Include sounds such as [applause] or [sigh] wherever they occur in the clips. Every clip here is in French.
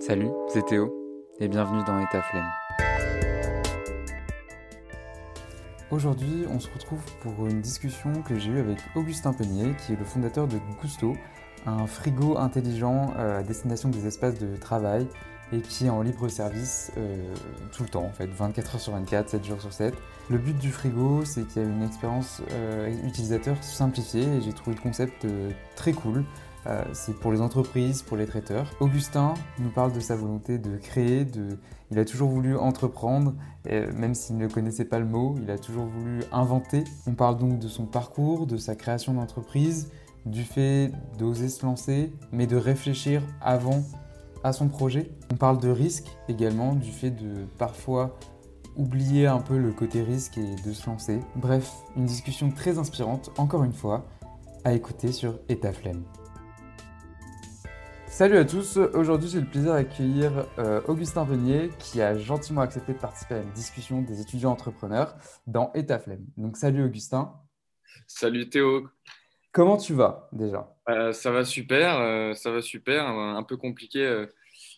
Salut, c'est Théo et bienvenue dans État Flemme. Aujourd'hui, on se retrouve pour une discussion que j'ai eue avec Augustin Peignet, qui est le fondateur de Gusto, un frigo intelligent euh, à destination des espaces de travail et qui est en libre service euh, tout le temps, en fait, 24 heures sur 24, 7 jours sur 7. Le but du frigo, c'est qu'il y a une expérience euh, utilisateur simplifiée et j'ai trouvé le concept très cool. Euh, c'est pour les entreprises, pour les traiteurs. Augustin nous parle de sa volonté de créer, de... il a toujours voulu entreprendre, même s'il ne connaissait pas le mot, il a toujours voulu inventer. On parle donc de son parcours, de sa création d'entreprise, du fait d'oser se lancer, mais de réfléchir avant à son projet. On parle de risque également, du fait de parfois oublier un peu le côté risque et de se lancer. Bref, une discussion très inspirante, encore une fois, à écouter sur Etaflemme. Salut à tous, aujourd'hui j'ai le plaisir d'accueillir euh, Augustin Venier qui a gentiment accepté de participer à une discussion des étudiants entrepreneurs dans Etaflemme. Donc salut Augustin. Salut Théo. Comment tu vas déjà? Euh, Ça va super, euh, ça va super, un peu compliqué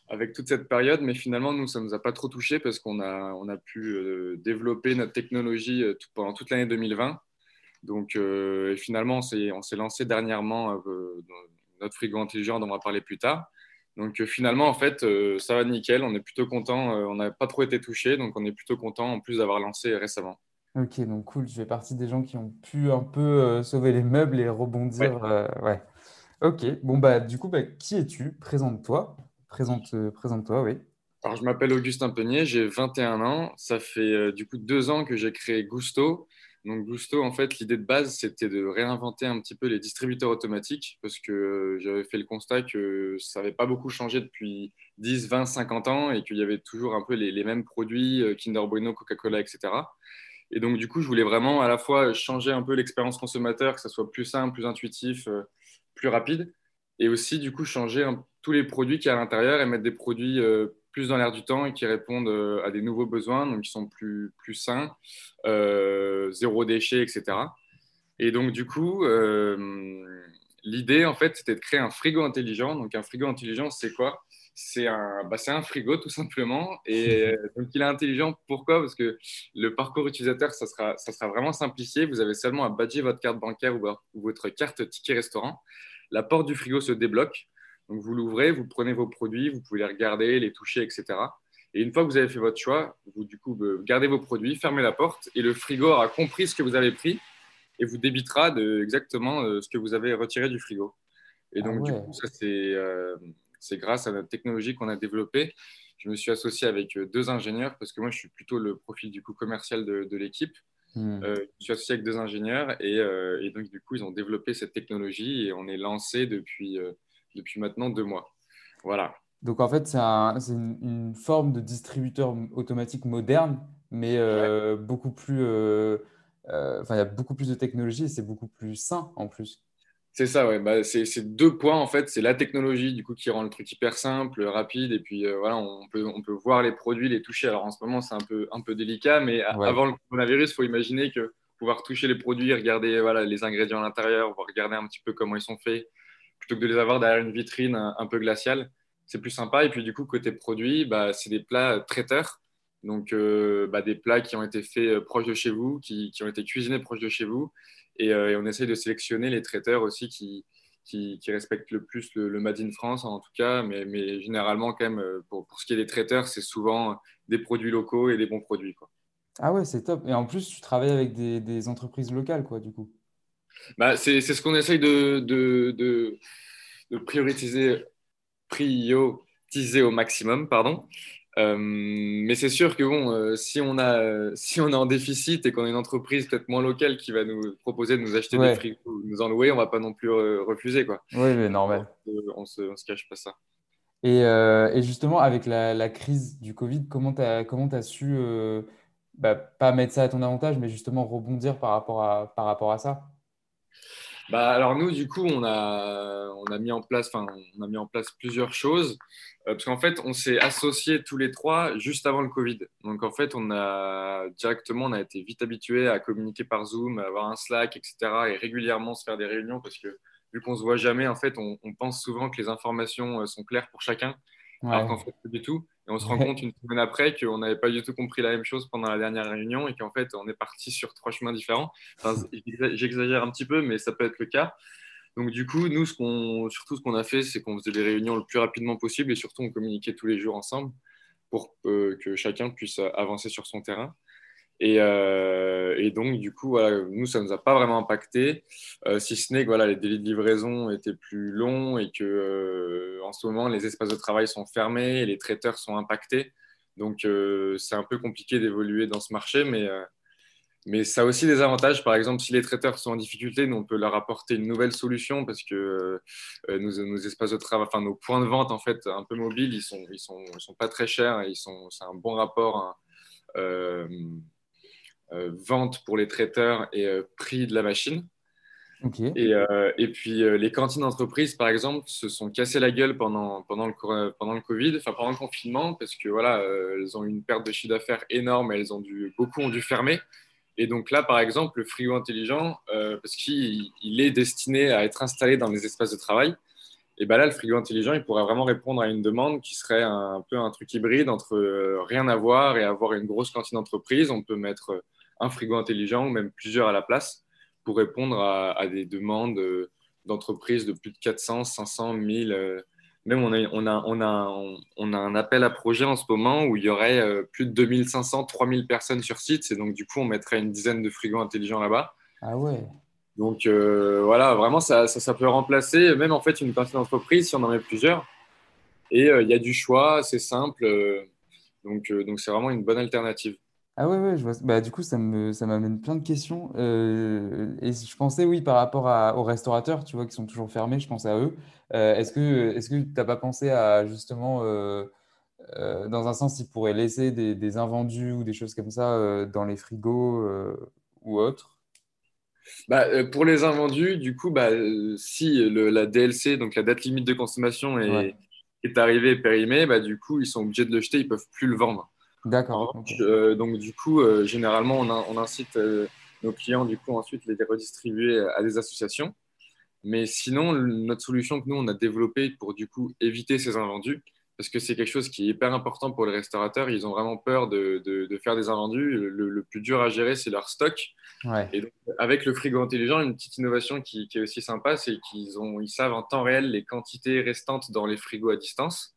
avec toute cette période, mais finalement nous ça ne nous a pas trop touché parce qu'on a, on a pu développer notre technologie pendant toute l'année 2020. Donc finalement on s'est lancé dernièrement notre frigo intelligent dont on va parler plus tard. Donc euh, finalement, en fait, euh, ça va nickel. On est plutôt content. Euh, on n'a pas trop été touché, donc on est plutôt content en plus d'avoir lancé récemment. Ok, donc cool. Je fais partie des gens qui ont pu un peu sauver les meubles et rebondir. Ouais. Ok. Bon bah du coup, bah, qui es-tu? Présente-toi. Présente, présente-toi, oui. Alors je m'appelle Augustin Peignet, j'ai 21 ans. Ça fait du coup deux ans que j'ai créé Gusto. Donc Gusto, en fait, l'idée de base, c'était de réinventer un petit peu les distributeurs automatiques parce que euh, j'avais fait le constat que ça n'avait pas beaucoup changé depuis 10, 20, 50 ans et qu'il y avait toujours un peu les, mêmes produits, euh, Kinder Bueno, Coca-Cola, etc. Et donc, du coup, je voulais vraiment à la fois changer un peu l'expérience consommateur, que ça soit plus simple, plus intuitif, euh, plus rapide, et aussi, du coup, changer tous les produits qui y a à l'intérieur et mettre des produits plus dans l'air du temps et qui répondent euh, à des nouveaux besoins, donc qui sont plus, plus sains, euh, zéro déchet, etc. Et donc, du coup, euh, l'idée, en fait, c'était de créer un frigo intelligent. Donc, un frigo intelligent, c'est quoi? C'est un, bah, un frigo tout simplement. Et donc il est intelligent. Pourquoi? Parce que le parcours utilisateur, ça sera, ça sera vraiment simplifié. Vous avez seulement à badger votre carte bancaire ou, ou votre carte ticket restaurant. La porte du frigo se débloque. Donc vous l'ouvrez, vous prenez vos produits, vous pouvez les regarder, les toucher, etc. Et une fois que vous avez fait votre choix, vous du coup euh, gardez vos produits, fermez la porte et le frigo aura compris ce que vous avez pris et vous débitera de exactement euh, ce que vous avez retiré du frigo. Et ah donc du coup, ça euh, c'est grâce à notre technologie qu'on a développée. Je me suis associé avec deux ingénieurs parce que moi je suis plutôt le profil du coup commercial de, l'équipe. Hmm. je me suis associé avec deux ingénieurs et, et, donc du coup ils ont développé cette technologie et on est lancé depuis depuis maintenant deux mois. Voilà. Donc en fait, c'est une, forme de distributeur automatique moderne, mais euh, beaucoup plus. Euh, euh, enfin, il y a beaucoup plus de technologie et c'est beaucoup plus sain en plus. C'est ça, ouais. Bah, c'est deux points en fait. C'est la technologie du coup qui rend le truc hyper simple, rapide, et puis voilà, on peut, on peut voir les produits, les toucher. Alors en ce moment, c'est un peu, un peu délicat, mais avant le coronavirus, il faut imaginer que pouvoir toucher les produits, regarder voilà, les ingrédients à l'intérieur, regarder un petit peu comment ils sont faits, plutôt que de les avoir derrière une vitrine un, peu glaciale. C'est plus sympa. Et puis, du coup, côté produit, bah, c'est des plats traiteurs. Donc, euh, bah, des plats qui ont été faits euh, proches de chez vous, qui, qui ont été cuisinés proches de chez vous. Et, euh, on essaye de sélectionner les traiteurs aussi qui, qui, respectent le plus le, Made in France, en tout cas. Mais, mais généralement, quand même, pour, pour, ce qui est des traiteurs, c'est souvent des produits locaux et des bons produits. Quoi. Ah ouais, c'est top. Et en plus, tu travailles avec des, des entreprises locales, quoi, du coup. Bah, c'est ce qu'on essaye de, de, de, prioriser, prioriser au maximum. Pardon. Euh, mais c'est sûr que bon, euh, si, on a, si on est en déficit et qu'on a une entreprise peut-être moins locale qui va nous proposer de nous acheter des frigos ou nous en louer, on va pas non plus euh, refuser. Quoi. Oui, mais normal. On, se, on se cache pas ça. Et, et justement, avec la, la, crise du Covid, comment tu as, as, su, bah, pas mettre ça à ton avantage, mais justement rebondir par rapport à, par rapport à ça? Bah, alors nous, du coup, on a, on a, mis, en place, on a mis en place plusieurs choses. Euh, parce qu'en fait, on s'est associés tous les trois juste avant le Covid. Donc en fait, on a directement, on a été vite habitués à communiquer par Zoom, à avoir un Slack, etc. Et régulièrement se faire des réunions parce que vu qu'on se voit jamais, en fait, on, pense souvent que les informations euh, sont claires pour chacun. Alors qu'en fait, pas du tout. Et on se rend compte une semaine après qu'on n'avait pas du tout compris la même chose pendant la dernière réunion et qu'en fait, on est parti sur trois chemins différents. [laughs] J'exagère un petit peu, mais ça peut être le cas. Donc, du coup, nous, ce qu'on, surtout, ce qu'on a fait, c'est qu'on faisait les réunions le plus rapidement possible et surtout, on communiquait tous les jours ensemble pour euh, que chacun puisse avancer sur son terrain. Euh, et, donc, du coup, nous, ça ne nous a pas vraiment impacté, euh, si ce n'est que les délais de livraison étaient plus longs et que euh, en ce moment, les espaces de travail sont fermés et les traiteurs sont impactés. Donc, c'est un peu compliqué d'évoluer dans ce marché, mais, ça a aussi des avantages. Par exemple, si les traiteurs sont en difficulté, on peut leur apporter une nouvelle solution parce que nos, espaces de travail, enfin, nos points de vente, en fait, un peu mobiles, ils ne sont, pas très chers. Sont, c'est un bon rapport. Hein, vente pour les traiteurs et euh, prix de la machine. Et, euh, et, puis les cantines d'entreprise, par exemple, se sont cassées la gueule pendant, pendant, le, pendant le Covid, enfin pendant le confinement, parce que voilà, elles ont eu une perte de chiffre d'affaires énorme, elles ont dû, beaucoup ont dû fermer. Et donc là, par exemple, le frigo intelligent, parce qu'il est destiné à être installé dans les espaces de travail, et ben là, le frigo intelligent, il pourrait vraiment répondre à une demande qui serait un, peu un truc hybride entre rien à voir et avoir une grosse cantine d'entreprise. On peut mettre un frigo intelligent ou même plusieurs à la place pour répondre à, des demandes euh, d'entreprises de plus de 400, 500, 1000. Même on a, on, a, on, a, on a un appel à projet en ce moment où il y aurait euh, plus de 2500, 3000 personnes sur site. Et donc, du coup, on mettrait une dizaine de frigos intelligents là-bas. Ah ouais. Donc, euh, voilà, vraiment, ça, ça, peut remplacer même en fait une cantine d'entreprise si on en met plusieurs. Et il y a du choix, c'est simple. donc, donc, c'est vraiment une bonne alternative. Ah ouais, ouais, je vois. Bah, du coup, ça me, ça m'amène plein de questions. Euh, et je pensais, oui, par rapport aux restaurateurs, tu vois, qui sont toujours fermés, je pense à eux. Euh, est-ce que, est-ce que tu n'as pas pensé à justement, euh, dans un sens, ils pourraient laisser des, des invendus ou des choses comme ça dans les frigos ou autres? Bah, pour les invendus, du coup, bah, si la DLC, donc la date limite de consommation, est, est arrivée et périmée, bah, du coup, ils sont obligés de le jeter, ils ne peuvent plus le vendre. D'accord. Euh, donc, du coup, euh, généralement, on, incite euh, nos clients, du coup, ensuite, les redistribuer à des associations. Mais sinon, notre solution que nous, on a développée pour, du coup, éviter ces invendus, parce que c'est quelque chose qui est hyper important pour les restaurateurs. Ils ont vraiment peur de, de, faire des invendus. Le, plus dur à gérer, c'est leur stock. Et donc, avec le frigo intelligent, une petite innovation qui, qui est aussi sympa, c'est qu'ils ils savent en temps réel les quantités restantes dans les frigos à distance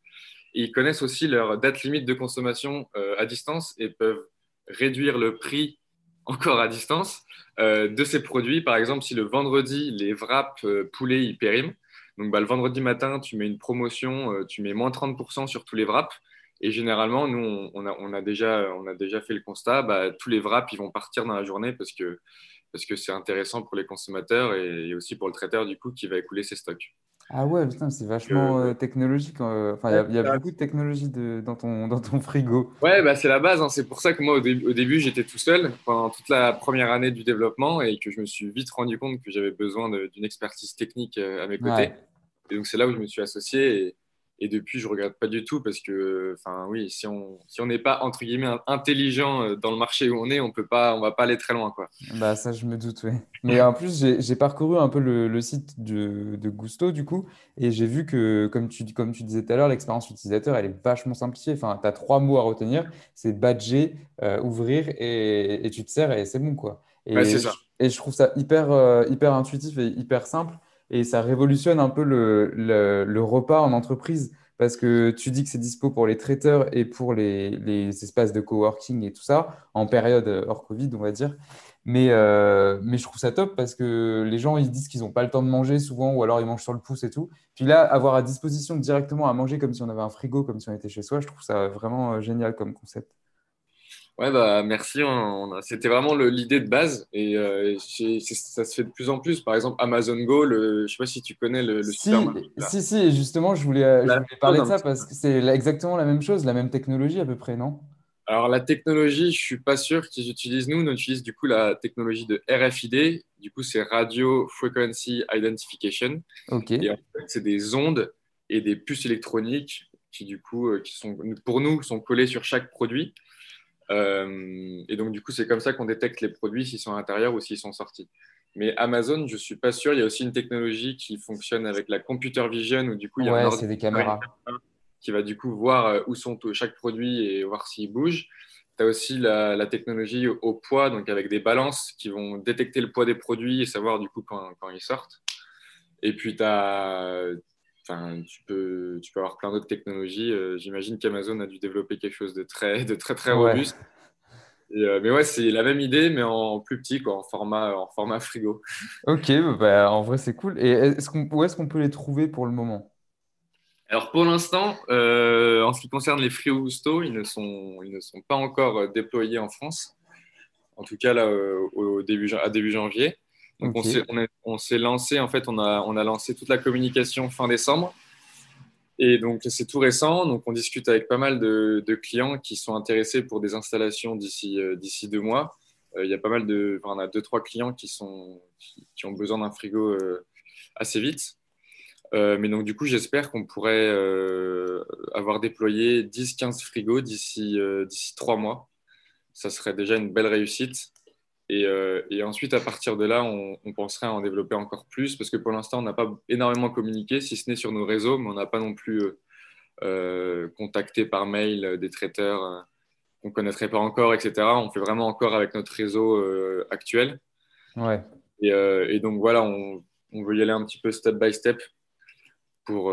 ils connaissent aussi leur date limite de consommation euh, à distance et peuvent réduire le prix [laughs] encore à distance euh, de ces produits. Par exemple, si le vendredi, les wraps euh, poulet ils périment, donc bah, le vendredi matin, tu mets une promotion, tu mets moins 30% sur tous les wraps. Et généralement, nous, on, a, déjà, fait le constat, bah, tous les wraps, ils vont partir dans la journée parce que parce que c'est intéressant pour les consommateurs et, aussi pour le traiteur, du coup, qui va écouler ses stocks. Ah ouais, putain, c'est vachement euh, technologique. Euh, enfin, il y a, beaucoup de technologie dans, ton, dans ton frigo. Ouais, bah, c'est la base. Hein. C'est pour ça que moi, au, au début, j'étais tout seul pendant toute la première année du développement et que je me suis vite rendu compte que j'avais besoin d'une expertise technique euh, à mes côtés. Et donc, c'est là où je me suis associé. Et, et depuis, je regrette pas du tout parce que, enfin, oui, si on si on n'est pas entre guillemets intelligent euh, dans le marché où on est, on peut pas, on va pas aller très loin, quoi. Bah ça, je me doute, oui. Mais en plus, j'ai parcouru un peu le, le site de, de, Gusto du coup, et j'ai vu que, comme tu comme tu disais tout à l'heure, l'expérience utilisateur, elle est vachement simplifiée. Enfin, tu as trois mots à retenir, c'est badger, euh, ouvrir et, et, tu te sers et c'est bon, quoi. Et, ça. et je trouve ça hyper euh, hyper intuitif et hyper simple et ça révolutionne un peu le, le, repas en entreprise parce que tu dis que c'est dispo pour les traiteurs et pour les, les, espaces de coworking et tout ça, en période hors Covid, on va dire. Mais, euh, mais je trouve ça top parce que les gens, ils disent qu'ils n'ont pas le temps de manger souvent ou alors ils mangent sur le pouce et tout. Puis là, avoir à disposition directement à manger comme si on avait un frigo, comme si on était chez soi, je trouve ça vraiment euh, génial comme concept. Ouais, bah, merci. C'était vraiment l'idée de base et euh, ça se fait de plus en plus. Par exemple, Amazon Go, je ne sais pas si tu connais le, si, Si, si, justement, je voulais, je voulais parler de ça parce que c'est exactement la même chose, la même technologie à peu près, non? Alors, la technologie, je ne suis pas sûr qu'ils utilisent. Nous, on utilise du coup la technologie de RFID. Du coup, c'est Radio Frequency Identification. Ok. Et en fait, c'est des ondes et des puces électroniques qui, du coup, euh, qui sont, pour nous, sont collées sur chaque produit. Euh, et donc, du coup, c'est comme ça qu'on détecte les produits s'ils sont à l'intérieur ou s'ils sont sortis. Mais Amazon, je ne suis pas sûr. Il y a aussi une technologie qui fonctionne avec la computer vision où du coup, il y a ouais, c'est des caméras. qui va du coup voir où sont chaque produit et voir s'il bouge. Tu as aussi la, technologie au poids, donc avec des balances qui vont détecter le poids des produits et savoir du coup quand, quand ils sortent. Et puis, as, enfin, tu, peux, tu peux avoir plein d'autres technologies. J'imagine qu'Amazon a dû développer quelque chose de très, de très, très robuste. Euh, mais ouais, c'est la même idée, mais en plus petit, quoi, en format, en format frigo. Ok, bah, en vrai, c'est cool. Et est-ce qu'on, où est-ce qu'on peut les trouver pour le moment? Alors pour l'instant, euh, en ce qui concerne les Frio Gusto, ils ne sont, ils ne sont pas encore euh, déployés en France. En tout cas, là, au début, à début janvier. Donc on s'est, on, s'est lancé, en fait, on a, on a lancé toute la communication fin décembre. Et donc, c'est tout récent. Donc, on discute avec pas mal de, clients qui sont intéressés pour des installations d'ici euh, d'ici deux mois. Euh, il y a pas mal de, enfin, on a deux trois clients qui sont qui, ont besoin d'un frigo euh, assez vite. mais donc, du coup, j'espère qu'on pourrait avoir déployé 10-15 frigos d'ici d'ici trois mois. Ça serait déjà une belle réussite. Euh, et, ensuite, à partir de là, on, penserait à en développer encore plus parce que pour l'instant, on n'a pas énormément communiqué, si ce n'est sur nos réseaux, mais on n'a pas non plus euh, euh, contacté par mail des traiteurs qu'on ne connaîtrait pas encore, etc. On fait vraiment encore avec notre réseau actuel. Ouais. Et, donc voilà, on, veut y aller un petit peu step by step pour,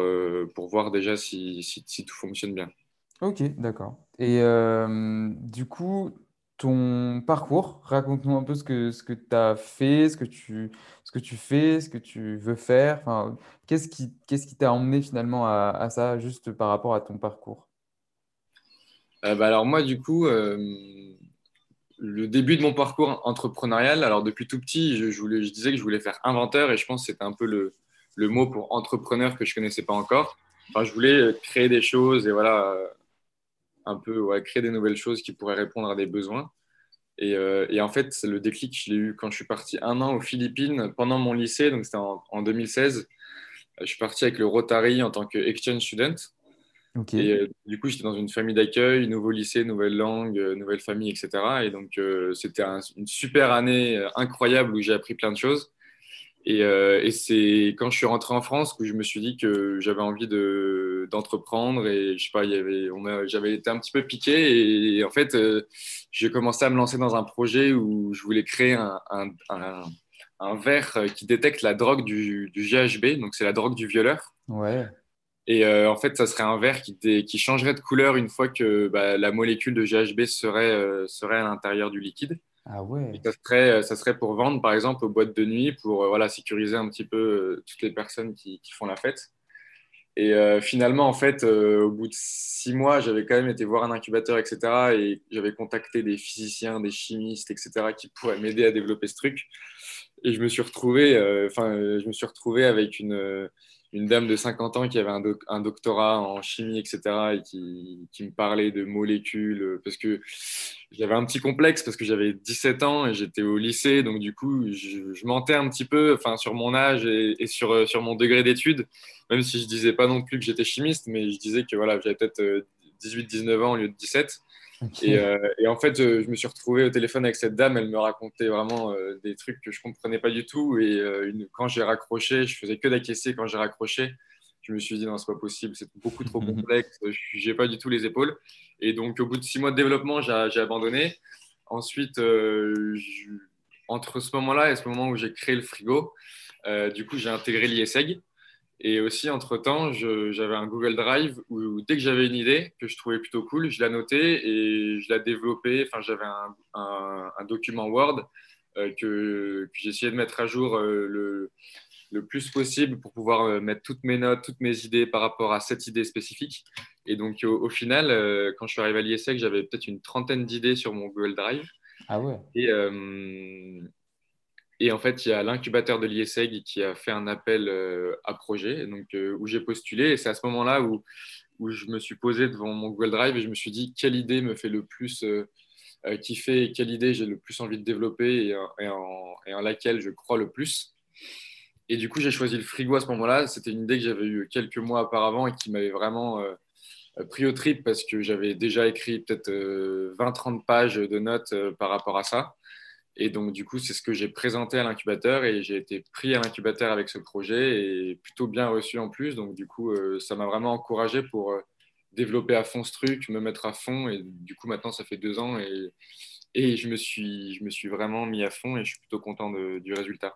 pour voir déjà si, si, si tout fonctionne bien. Ok, d'accord. Et du coup, ton parcours. Raconte-nous un peu ce que, ce que tu as fait, ce que tu, ce que tu fais, ce que tu veux faire. Enfin, qu'est-ce qui, qui t'a emmené finalement à, ça, juste par rapport à ton parcours? Euh, bah Alors moi, du coup, euh, le début de mon parcours entrepreneurial, alors depuis tout petit, je, voulais, je disais que je voulais faire inventeur et je pense que c'était un peu le, le, mot pour entrepreneur que je connaissais pas encore. Enfin, je voulais créer des choses et voilà, un peu ouais, créer des nouvelles choses qui pourraient répondre à des besoins. Et, euh, et en fait, le déclic, je l'ai eu quand je suis parti un an aux Philippines pendant mon lycée, donc c'était en, 2016. Je suis parti avec le Rotary en tant que exchange student. Et euh, du coup, j'étais dans une famille d'accueil, nouveau lycée, nouvelle langue, euh, nouvelle famille, etc. Et donc, c'était une super année incroyable où j'ai appris plein de choses. Et, et c'est quand je suis rentré en France que je me suis dit que j'avais envie de, d'entreprendre et je sais pas, il y avait, j'avais été un petit peu piqué et, en fait, euh, j'ai commencé à me lancer dans un projet où je voulais créer un, un, un, verre qui détecte la drogue du, du GHB, donc c'est la drogue du violeur. Ouais. Et euh, en fait, ça serait un verre qui, qui changerait de couleur une fois que bah, la molécule de GHB serait, euh, serait à l'intérieur du liquide. Ah ouais. ça, serait, ça serait pour vendre, par exemple, aux boîtes de nuit, pour voilà, sécuriser un petit peu toutes les personnes qui, qui font la fête. Et euh, finalement, en fait, euh, au bout de six mois, j'avais quand même été voir un incubateur, etc. Et j'avais contacté des physiciens, des chimistes, etc. qui pourraient m'aider à développer ce truc. Et je me suis retrouvé, euh, enfin, je me suis retrouvé avec une, une dame de 50 ans qui avait un, doctorat en chimie, etc., et qui, me parlait de molécules, euh, parce que j'avais un petit complexe, parce que j'avais 17 ans et j'étais au lycée, donc du coup, je, mentais un petit peu enfin, sur mon âge et, et sur, euh, sur mon degré d'études, même si je disais pas non plus que j'étais chimiste, mais je disais que voilà, j'avais peut-être 18-19 euh, ans au lieu de 17. Euh, et, en fait, je, me suis retrouvé au téléphone avec cette dame. Elle me racontait vraiment euh, des trucs que je comprenais pas du tout. Et euh, quand j'ai raccroché, je faisais que d'acquiescer quand j'ai raccroché. Je me suis dit non, c'est pas possible, c'est beaucoup trop [laughs] complexe. Je n'ai pas du tout les épaules. Et donc, au bout de six mois de développement, j'ai abandonné. Ensuite, entre ce moment-là et ce moment où j'ai créé le frigo, du coup, j'ai intégré l'ISEG. Et aussi, entre-temps, j'avais un Google Drive où, dès que j'avais une idée que je trouvais plutôt cool, je la notais et je la développais. Enfin, j'avais un, un, document Word euh, que, que j'essayais de mettre à jour euh, le, le, plus possible pour pouvoir euh, mettre toutes mes notes, toutes mes idées par rapport à cette idée spécifique. Et donc, au, final, quand je suis arrivé à l'ISEC, j'avais peut-être une trentaine d'idées sur mon Google Drive. Ah ouais. Et, et en fait, il y a l'incubateur de l'ISEG qui a fait un appel euh, à projet, donc, euh, où j'ai postulé. Et c'est à ce moment-là où, où je me suis posé devant mon Google Drive et je me suis dit quelle idée me fait le plus euh, kiffer et quelle idée j'ai le plus envie de développer et, en, laquelle je crois le plus. Et du coup, j'ai choisi le frigo à ce moment-là. C'était une idée que j'avais eue quelques mois auparavant et qui m'avait vraiment pris au trip parce que j'avais déjà écrit peut-être 20-30 pages de notes par rapport à ça. Et donc, du coup, c'est ce que j'ai présenté à l'incubateur et j'ai été pris à l'incubateur avec ce projet et plutôt bien reçu en plus. Donc, du coup, euh, ça m'a vraiment encouragé pour, euh, développer à fond ce truc, me mettre à fond. Et du coup, maintenant, ça fait deux ans et, et je, me suis, je me suis vraiment mis à fond et je suis plutôt content du résultat.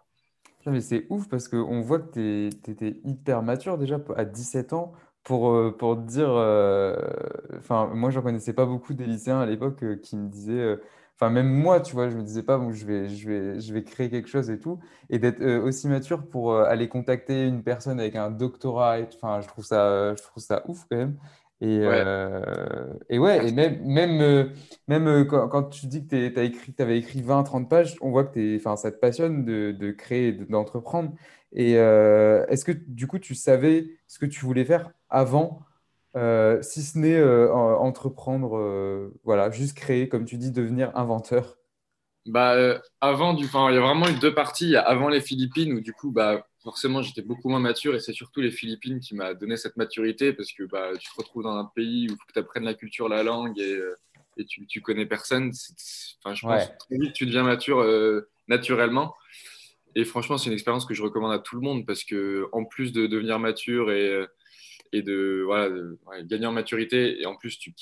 mais c'est ouf parce qu'on voit que tu étais hyper mature déjà à 17 ans pour, euh, pour dire. Euh, enfin, moi, je ne connaissais pas beaucoup des lycéens à l'époque euh, qui me disaient. Enfin, même moi, tu vois, je me disais pas, bon, je vais, je vais, je vais créer quelque chose et tout. Et d'être aussi mature pour aller contacter une personne avec un doctorat. enfin, je trouve ça, je trouve ça ouf quand même. Et ouais, et, ouais, et même, même, même quand, tu dis que tu écrit, avais écrit 20-30 pages, on voit que enfin, ça te passionne de, de créer, d'entreprendre. Et est-ce que du coup, tu savais ce que tu voulais faire avant, euh, si ce n'est euh, entreprendre, euh, voilà, juste créer, comme tu dis, devenir inventeur? Bah, avant du, il y a vraiment eu deux parties. Il y a avant les Philippines où du coup, bah, forcément, j'étais beaucoup moins mature et c'est surtout les Philippines qui m'a donné cette maturité parce que bah, tu te retrouves dans un pays où il faut que tu apprennes la culture, la langue et, et tu, tu, connais personne. Enfin, je pense que très vite tu deviens mature naturellement. Et franchement, c'est une expérience que je recommande à tout le monde parce que en plus de devenir mature et et de, gagner en maturité. Et en plus, tu,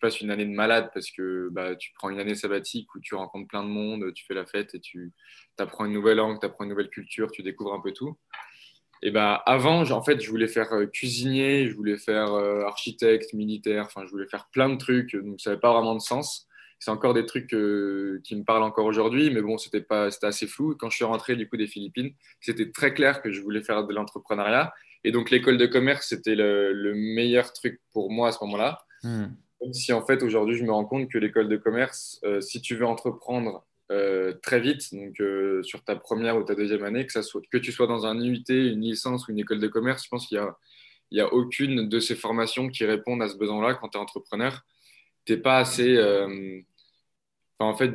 passes une année de malade parce que bah, tu prends une année sabbatique où tu rencontres plein de monde, tu fais la fête et tu apprends une nouvelle langue, tu apprends une nouvelle culture, tu découvres un peu tout. Et bah, avant, en fait, je voulais faire euh, cuisinier, je voulais faire euh, architecte, militaire, enfin, je voulais faire plein de trucs, donc ça n'avait pas vraiment de sens. C'est encore des trucs euh, qui me parlent encore aujourd'hui, mais bon, c'était pas, c'était assez flou. Quand je suis rentré du coup des Philippines, c'était très clair que je voulais faire de l'entrepreneuriat et donc, l'école de commerce, c'était le, meilleur truc pour moi à ce moment-là. Hmm. Même si, en fait, aujourd'hui, je me rends compte que l'école de commerce, euh, si tu veux entreprendre euh, très vite, donc euh, sur ta première ou ta deuxième année, que, ça soit, que tu sois dans un UIT, une licence ou une école de commerce, je pense qu'il n'y a, a aucune de ces formations qui répondent à ce besoin-là quand tu es entrepreneur. Tu n'es pas assez. en fait,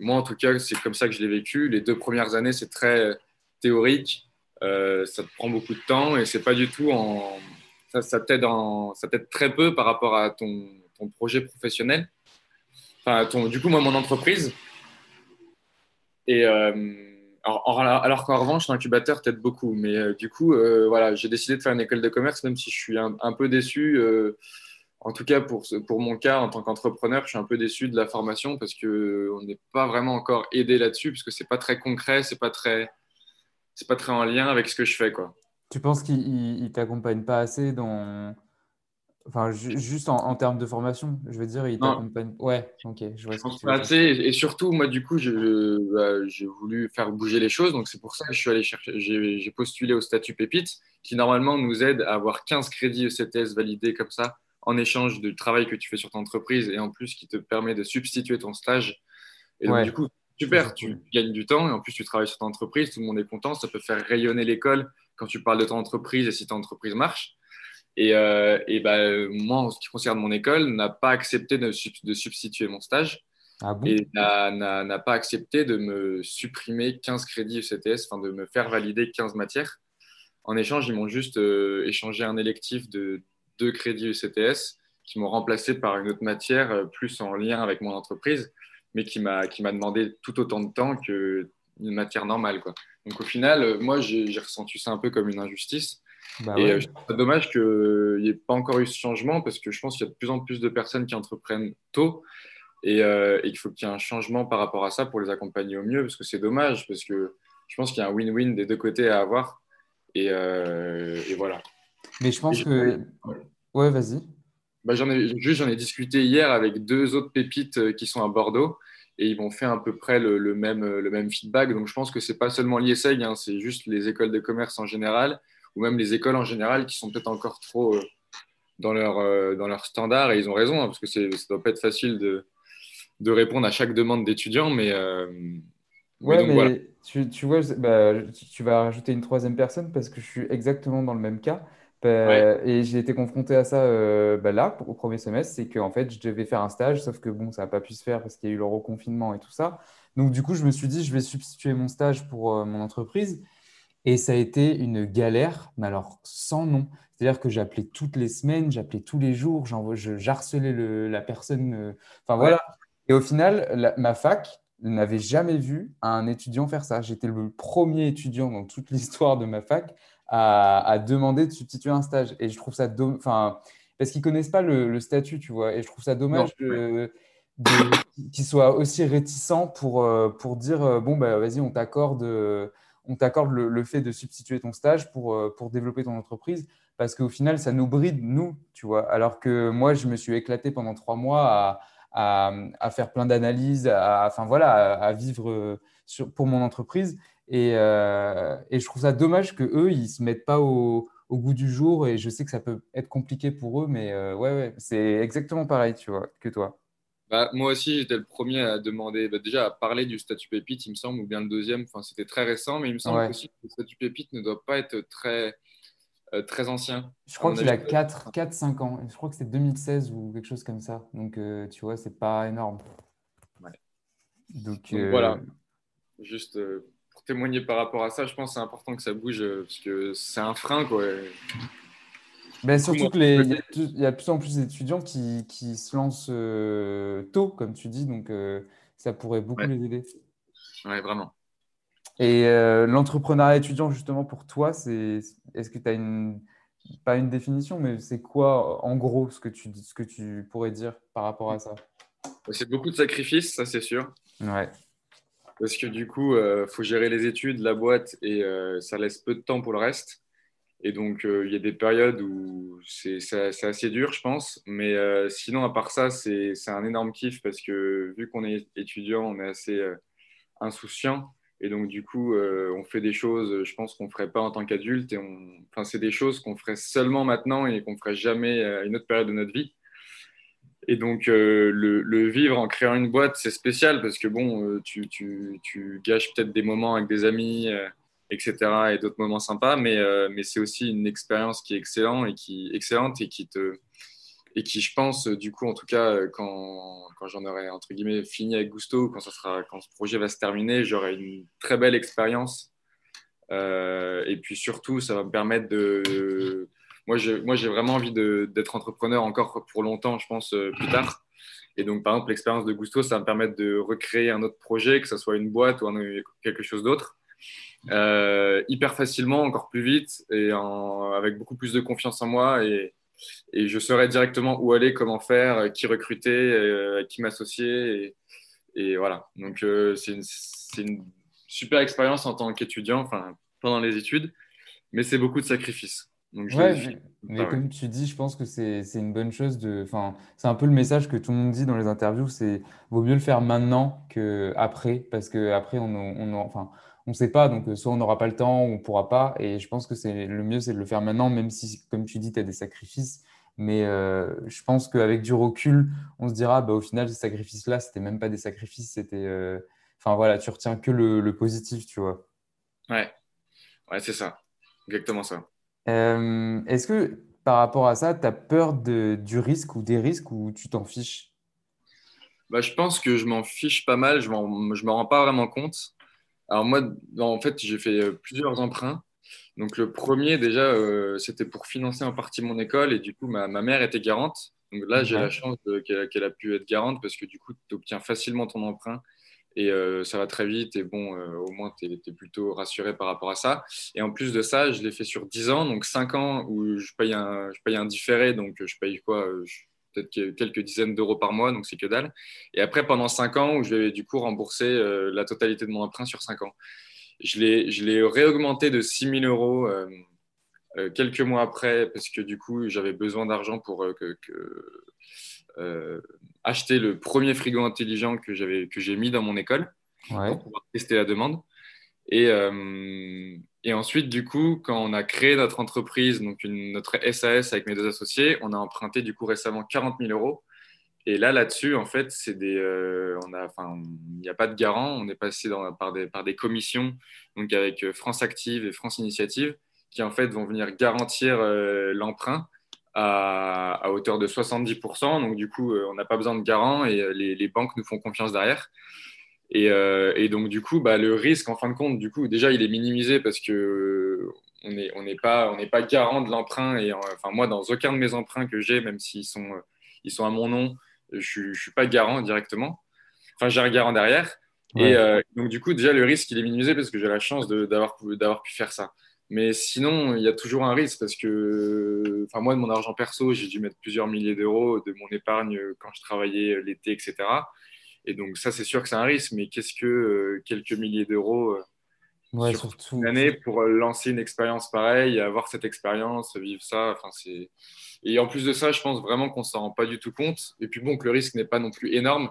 moi, en tout cas, c'est comme ça que je l'ai vécu. Les deux premières années, c'est très théorique. Euh, ça te prend beaucoup de temps et c'est pas du tout en. Ça, ça t'aide très peu par rapport à ton, ton projet professionnel. Enfin, ton, du coup, moi, mon entreprise. Et euh, alors, qu'en revanche, l'incubateur t'aide beaucoup. Mais euh, du coup, voilà, j'ai décidé de faire une école de commerce, même si je suis un peu déçu. En tout cas, pour, pour mon cas, en tant qu'entrepreneur, je suis un peu déçu de la formation parce qu'on n'est pas vraiment encore aidé là-dessus, puisque c'est pas très concret, c'est pas très pas très en lien avec ce que je fais, quoi. Tu penses qu'il ne t'accompagne pas assez dans. Enfin, juste en, termes de formation, je veux dire, il t'accompagne. Ouais, ok, je vois ce pas assez. Et surtout, moi, du coup, bah, j'ai voulu faire bouger les choses. Donc, c'est pour ça que je suis allé chercher. J'ai postulé au statut Pépite, qui normalement nous aide à avoir 15 crédits ECTS validés comme ça, en échange du travail que tu fais sur ton entreprise et en plus qui te permet de substituer ton stage. Et donc, du coup, Super, tu gagnes du temps et en plus tu travailles sur ton entreprise, tout le monde est content, ça peut faire rayonner l'école quand tu parles de ton entreprise et si ton entreprise marche. Et, euh, et bah, moi, en ce qui concerne mon école, n'a pas accepté de, de, substituer mon stage ah et n'a pas accepté de me supprimer 15 crédits ECTS, enfin de me faire valider 15 matières. En échange, ils m'ont juste euh, échangé un électif de deux crédits ECTS qui m'ont remplacé par une autre matière euh, plus en lien avec mon entreprise mais qui m'a qui m'a demandé tout autant de temps qu'une matière normale. Quoi. Donc au final, euh, moi, j'ai ressenti ça un peu comme une injustice. Bah et euh, je trouve dommage qu'il n'y ait pas encore eu ce changement parce que je pense qu'il y a de plus en plus de personnes qui entreprennent tôt et, euh, et qu'il faut qu'il y ait un changement par rapport à ça pour les accompagner au mieux parce que c'est dommage parce que je pense qu'il y a un win-win des deux côtés à avoir et, et voilà. Mais je pense que... Ouais, vas-y. Bah, j'en ai, juste, j'en ai discuté hier avec deux autres pépites euh, qui sont à Bordeaux et ils m'ont fait à peu près le, même, euh, le même feedback. Donc, je pense que c'est pas seulement l'IESEG, hein, c'est juste les écoles de commerce en général ou même les écoles en général qui sont peut-être encore trop euh, dans leur, dans leur standard et ils ont raison hein, parce que c'est, ça doit pas être facile de, de répondre à chaque demande d'étudiant, mais. ouais, mais tu, tu, vois, bah, tu vas rajouter une troisième personne parce que je suis exactement dans le même cas. Euh, et j'ai été confronté à ça euh, bah là, au premier semestre, c'est qu'en fait, je devais faire un stage, sauf que bon, ça n'a pas pu se faire parce qu'il y a eu le reconfinement et tout ça. Donc, du coup, je me suis dit, je vais substituer mon stage pour euh, mon entreprise. Et ça a été une galère, mais alors sans nom. C'est-à-dire que j'appelais toutes les semaines, j'appelais tous les jours, j'harcelais la personne. Enfin, voilà. Et au final, ma fac n'avait jamais vu un étudiant faire ça. J'étais le premier étudiant dans toute [laughs] l'histoire de ma fac à, demander de substituer un stage. Et je trouve ça enfin parce qu'ils connaissent pas le, statut, tu vois. Et je trouve ça dommage qu'ils soient aussi réticents pour, euh, pour dire euh, bon, bah, vas-y, on t'accorde on t'accorde le, fait de substituer ton stage pour, euh, pour développer ton entreprise. Parce qu'au final, ça nous bride, nous, tu vois. Alors que moi, je me suis éclaté pendant trois mois à, à, faire plein d'analyses, à, enfin, voilà, à, vivre sur, pour mon entreprise. Et, et, je trouve ça dommage qu'eux, ils ne se mettent pas au, au, goût du jour. Et je sais que ça peut être compliqué pour eux, mais ouais, ouais c'est exactement pareil, tu vois, que toi. Bah, moi aussi, j'étais le premier à demander, bah, déjà à parler du statut pépite, il me semble, ou bien le deuxième. Enfin, c'était très récent, mais il me semble aussi que le statut pépite ne doit pas être très, euh, très ancien. Je crois qu'il a 4-5 ans. Je crois que c'est 2016 ou quelque chose comme ça. Donc, euh, tu vois, c'est pas énorme. Donc, euh, voilà. Juste pour témoigner par rapport à ça, je pense que c'est important que ça bouge parce que c'est un frein, quoi. Ben, surtout qu'il y, a de plus en plus d'étudiants qui, qui, se lancent euh, tôt, comme tu dis, donc euh, ça pourrait beaucoup les aider. Oui, vraiment. Et euh, l'entrepreneuriat étudiant, justement, pour toi, c'est est-ce que tu as une, pas une définition, mais c'est quoi, en gros, ce que, tu, ce que tu pourrais dire par rapport à ça? C'est beaucoup de sacrifices, ça c'est sûr. Ouais. Parce que du coup, il faut gérer les études, la boîte, et ça laisse peu de temps pour le reste. Et donc, euh, il y a des périodes où c'est assez dur, je pense. Mais euh, sinon, à part ça, c'est un énorme kiff parce que vu qu'on est étudiant, on est assez euh, insouciant. Et donc, du coup, on fait des choses, je pense, qu'on ne ferait pas en tant qu'adulte. Et enfin, c'est des choses qu'on ferait seulement maintenant et qu'on ne ferait jamais à une autre période de notre vie. Et donc, le, le, vivre en créant une boîte, c'est spécial parce que, bon, tu, tu, gâches peut-être des moments avec des amis etc. et d'autres moments sympas, mais, euh, c'est aussi une expérience qui est excellente et qui, excellente et qui te et qui, je pense, du coup, en tout cas, quand, quand j'en aurai entre guillemets fini avec Gusto, quand ce projet va se terminer, j'aurai une très belle expérience. Euh, et puis surtout, ça va me permettre de. Moi, j'ai, vraiment envie d'être entrepreneur encore pour longtemps, je pense, euh, plus tard. Et donc, par exemple, l'expérience de Gusto, ça va me permettre de recréer un autre projet, que ce soit une boîte ou quelque chose d'autre. Euh, hyper facilement, encore plus vite et avec beaucoup plus de confiance en moi. Et, je saurais directement où aller, comment faire, qui recruter, euh, qui m'associer. Et, voilà. Donc, c'est une, une, super expérience en tant qu'étudiant, enfin, pendant les études, mais c'est beaucoup de sacrifices. Donc, mais, comme tu dis, je pense que c'est une bonne chose. De, c'est un peu le message que tout le monde dit dans les interviews, c'est vaut mieux le faire maintenant qu'après, parce qu'après, on, on, enfin, on ne sait pas, donc soit on n'aura pas le temps, ou on ne pourra pas. Et je pense que c'est le mieux, c'est de le faire maintenant, même si, comme tu dis, tu as des sacrifices. Mais euh, je pense qu'avec du recul, on se dira, bah, au final, ces sacrifices-là, c'était même pas des sacrifices, c'était. Euh, enfin voilà, tu retiens que le, positif, tu vois. Ouais, ouais c'est ça, exactement ça. Est-ce que par rapport à ça, tu as peur de, du risque ou des risques ou tu t'en fiches? Bah, Je pense que je m'en fiche pas mal, je ne me rends pas vraiment compte. Alors moi, en fait, j'ai fait euh, plusieurs emprunts. Donc le premier, déjà, euh, c'était pour financer en partie mon école et du coup, ma, mère était garante. Donc là, j'ai la chance qu'elle a pu être garante parce que du coup, tu obtiens facilement ton emprunt et euh, ça va très vite et bon, au moins, tu es, plutôt rassuré par rapport à ça. Et en plus de ça, je l'ai fait sur 10 ans, donc 5 ans où je paye un, je paye un différé, donc je paye quoi peut-être quelques dizaines d'euros par mois, donc c'est que dalle. Et après, pendant cinq ans, où je vais du coup rembourser euh, la totalité de mon emprunt sur cinq ans. Je l'ai réaugmenté de 6 000 euros euh, euh, quelques mois après, parce que du coup, j'avais besoin d'argent pour acheter le premier frigo intelligent que j'ai mis dans mon école, pour pouvoir tester la demande. Et, et ensuite, du coup, quand on a créé notre entreprise, donc notre SAS avec mes deux associés, on a emprunté du coup récemment 40 000 euros. Et là, là-dessus, en fait, c'est des, euh, on a, enfin, il n'y a pas de garant. On est passé dans, par, des, par des commissions, donc avec euh, France Active et France Initiative, qui en fait vont venir garantir euh, l'emprunt à, à, hauteur de 70%. Donc du coup, on n'a pas besoin de garant et les, les, banques nous font confiance derrière. Euh, et, donc, du coup, bah, le risque, en fin de compte, du coup, déjà, il est minimisé parce que on n'est on pas, on pas garant de l'emprunt. Et enfin, moi, dans aucun de mes emprunts que j'ai, même s'ils sont, ils sont à mon nom, je ne suis pas garant directement. Enfin, j'ai un garant derrière. Et euh, donc, du coup, déjà, le risque, il est minimisé parce que j'ai la chance d'avoir pu faire ça. Mais sinon, il y a toujours un risque parce que, enfin, moi, de mon argent perso, j'ai dû mettre plusieurs milliers d'euros de mon épargne quand je travaillais l'été, etc. Et donc, ça, c'est sûr que c'est un risque. Mais qu'est-ce que euh, quelques milliers d'euros euh, ouais, sur surtout. une année pour lancer une expérience pareille, avoir cette expérience, vivre ça Enfin, c'est. Et en plus de ça, je pense vraiment qu'on s'en rend pas du tout compte. Et puis bon, que le risque n'est pas non plus énorme,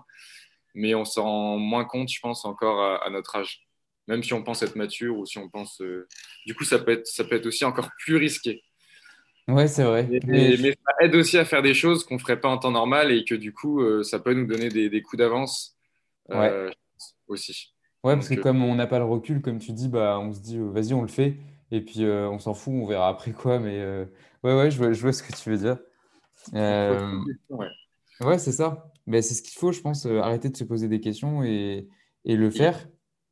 mais on s'en rend moins compte, je pense, encore à, à notre âge même si on pense être mature ou si on pense. euh, Du coup, ça peut, être, ça peut être aussi encore plus risqué. Ouais, c'est vrai. Mais, Mais mais ça aide aussi à faire des choses qu'on ne ferait pas en temps normal et que du coup, euh, ça peut nous donner des, des coups d'avance euh, aussi. Ouais, parce que Donc, comme on n'a pas le recul, comme tu dis, bah, on se dit, vas-y, on le fait. Et puis, on s'en fout, on verra après quoi. Mais ouais, ouais, je vois, je vois ce que tu veux dire. ouais. ouais, c'est ça. Mais c'est ce qu'il faut, je pense, arrêter de se poser des questions et, et le Et- faire.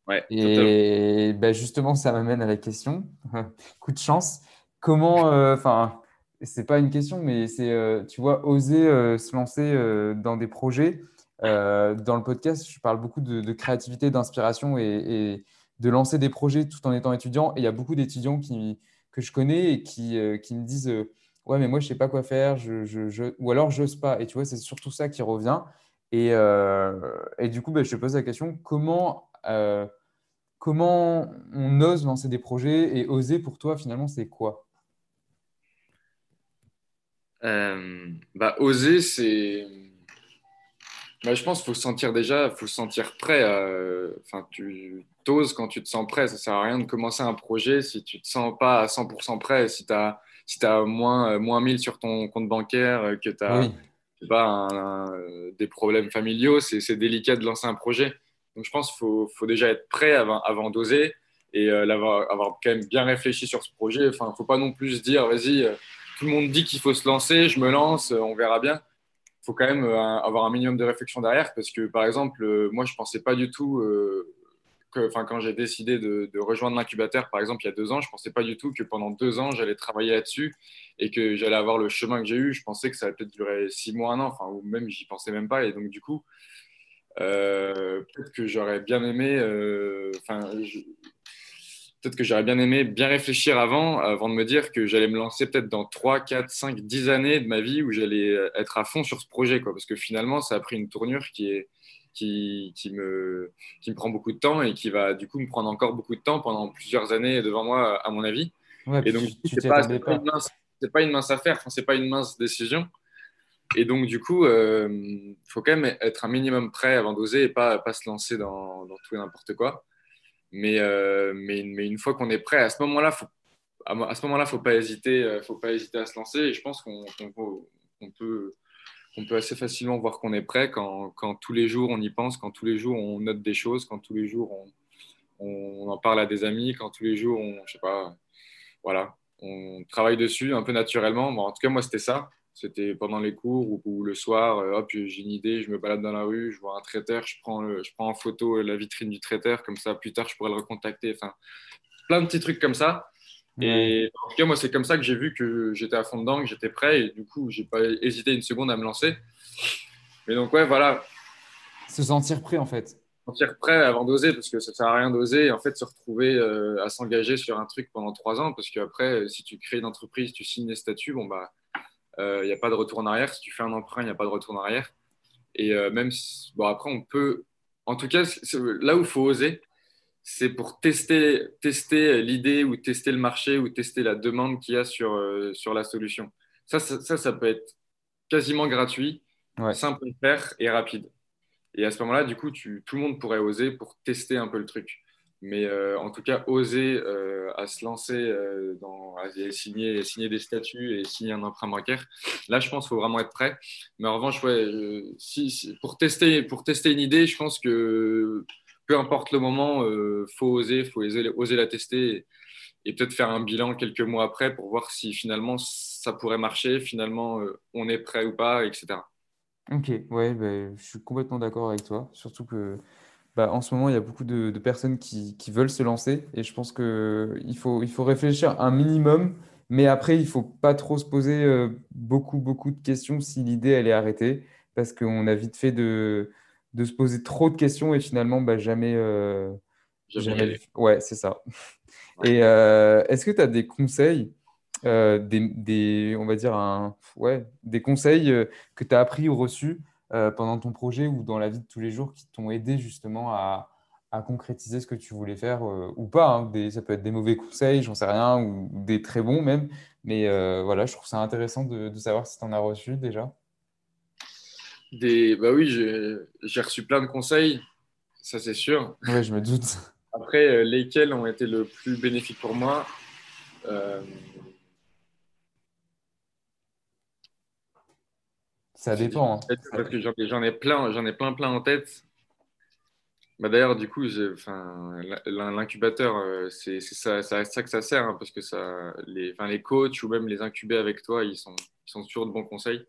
Ouais. Et bah, justement, ça m'amène à la question. [laughs] Coup de chance. Comment, euh, enfin, c'est pas une question, mais c'est, euh, tu vois, oser euh, se lancer dans des projets. Dans le podcast, je parle beaucoup de, de créativité, d'inspiration et, et de lancer des projets tout en étant étudiant. Et il y a beaucoup d'étudiants qui, que je connais et qui, qui me disent, ouais, mais moi, je sais pas quoi faire, je, je, je- ou alors j'ose pas. Et tu vois, c'est surtout ça qui revient. Et, et du coup, bah, je te pose la question, comment euh, Comment on ose lancer des projets et oser pour toi, finalement, c'est quoi? Euh, bah, oser, c'est. Bah, je pense qu'il faut se sentir déjà, faut se sentir prêt. à- Enfin, tu t'oses quand tu te sens prêt. Ça sert à rien de commencer un projet si tu te sens pas à 100% prêt. Si tu as, si moins, euh, moins 1000 sur ton compte bancaire, que tu as Oui, pas, un- un- des problèmes familiaux, c'est délicat de lancer un projet. Donc, je pense qu'il faut, déjà être prêt avant, d'oser et euh, avoir quand même bien réfléchi sur ce projet. Enfin, il ne faut pas non plus se dire, vas-y, euh, tout le monde dit qu'il faut se lancer, je me lance, euh, on verra bien il faut quand même avoir un minimum de réflexion derrière parce que, par exemple, moi, je pensais pas du tout enfin, quand j'ai décidé de, rejoindre l'incubateur, par exemple, il y a deux ans, je pensais pas du tout que pendant deux ans, j'allais travailler là-dessus et que j'allais avoir le chemin que j'ai eu. Je pensais que ça allait peut-être durer six mois, un an, enfin, ou même, j'y pensais même pas. Et donc, du coup, peut-être que j'aurais bien aimé, euh, enfin, je- peut-être que j'aurais bien aimé bien réfléchir avant, avant de me dire que j'allais me lancer peut-être dans 3, 4, 5, 10 années de ma vie où j'allais être à fond sur ce projet. Quoi, parce que finalement, ça a pris une tournure qui, est, qui, qui, me, qui me prend beaucoup de temps et qui va du coup me prendre encore beaucoup de temps pendant plusieurs années devant moi, à mon avis. ouais, Et donc, c'est t'y pas, pas, pas. une mince, affaire, enfin, c'est pas une mince décision. Et donc, du coup, il faut quand même être un minimum prêt avant d'oser et pas, pas se lancer dans, tout et n'importe quoi. Mais, euh, mais, mais une fois qu'on est prêt, à ce moment-là, faut, à, ce moment-là, faut pas hésiter, euh, faut pas hésiter à se lancer. Et je pense qu'on peut, assez facilement voir qu'on est prêt quand, tous les jours on y pense, quand tous les jours on note des choses, quand tous les jours on, en parle à des amis, quand tous les jours on, je sais pas, voilà, on travaille dessus un peu naturellement. En tout cas, moi, c'était ça. C'était pendant les cours ou, ou le soir, euh, hop, j'ai une idée, je me balade dans la rue, je vois un traiteur, je prends, le- je prends en photo la vitrine du traiteur, comme ça, plus tard, je pourrais le recontacter. Enfin, plein de petits trucs comme ça. Et en tout cas, moi, c'est comme ça que j'ai vu que j'étais à fond dedans, que j'étais prêt, et du coup, j'ai pas hésité une seconde à me lancer. Mais donc, ouais, voilà, Se sentir prêt, en fait. sentir prêt avant d'oser, parce que ça sert à rien d'oser, et en fait, se retrouver euh, à s'engager sur un truc pendant trois ans, parce qu'après, euh, si tu crées une entreprise, tu signes des statuts, bon, bah, il n'y a pas de retour en arrière. Si tu fais un emprunt, il n'y a pas de retour en arrière. Et euh, même si, bon, après, on peut, en tout cas, là où il faut oser, c'est pour tester, tester l'idée ou tester le marché ou tester la demande qu'il y a sur, euh, sur la solution. Ça, ça, ça, ça peut être quasiment gratuit, Ouais. simple à faire et rapide. Et à ce moment-là, du coup, tu, tout le monde pourrait oser pour tester un peu le truc. Mais euh, en tout cas, oser euh, à se lancer euh, dans, à signer, signer des statuts et signer un emprunt bancaire, là, je pense qu'il faut vraiment être prêt. Mais en revanche, ouais, euh, pour, tester, pour tester une idée, je pense que peu importe le moment, il faut oser, faut oser, oser la tester et, peut-être faire un bilan quelques mois après pour voir si finalement ça pourrait marcher, finalement on est prêt ou pas, etc. Ok, ouais, bah, je suis complètement d'accord avec toi. Surtout que bah, en ce moment, il y a beaucoup de, de personnes qui, qui veulent se lancer et je pense que il faut, il faut réfléchir un minimum, mais après, il faut pas trop se poser euh, beaucoup, beaucoup de questions si l'idée, elle est arrêtée, parce qu'on a vite fait de, de se poser trop de questions et finalement, bah, jamais, euh, Jamais. Ouais, c'est ça. Et est-ce que tu as des conseils, des, on va dire, un, ouais, des conseils que tu as appris ou reçus pendant ton projet ou dans la vie de tous les jours qui t'ont aidé justement à, à concrétiser ce que tu voulais faire euh, ou pas. Hein. Des, ça peut être des mauvais conseils, j'en sais rien, ou, des très bons même. Mais euh, voilà, je trouve ça intéressant de, savoir si tu en as reçu déjà. Des, bah oui, j'ai reçu plein de conseils, ça c'est sûr. Oui, je me doute. Après, euh, lesquels ont été le plus bénéfiques pour moi Ça dépend. Hein. Parce que j'en ai plein, j'en ai plein, plein en tête. Bah D'ailleurs, du coup, l'incubateur, euh, c'est ça, ça, ça, que ça sert, hein, parce que ça, les, les coachs ou même les incubés avec toi, ils sont, ils sont toujours de bons conseils.